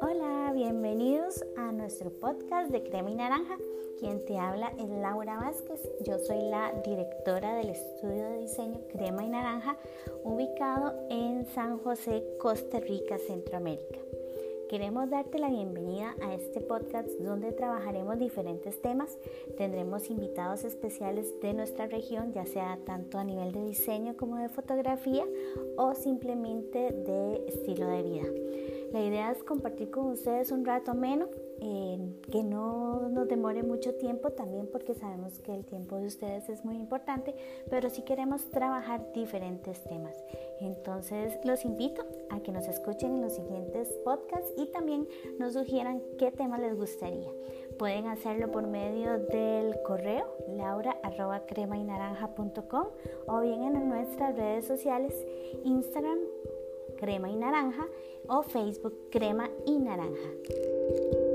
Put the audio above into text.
Hola, bienvenidos a nuestro podcast de Crema y Naranja. Quien te habla es Laura Vázquez. Yo soy la directora del estudio de diseño Crema y Naranja, ubicado en San José, Costa Rica, Centroamérica. Queremos darte la bienvenida a este podcast donde trabajaremos diferentes temas. Tendremos invitados especiales de nuestra región, ya sea tanto a nivel de diseño como de fotografía o simplemente de estilo de vida. La idea es compartir con ustedes un rato menos, eh, que no nos demore mucho tiempo también porque sabemos que el tiempo de ustedes es muy importante, pero sí queremos trabajar diferentes temas. Entonces los invito a que nos escuchen en los siguientes podcasts y también nos sugieran qué tema les gustaría. Pueden hacerlo por medio del correo laura o bien en nuestras redes sociales Instagram crema y naranja o Facebook crema y naranja.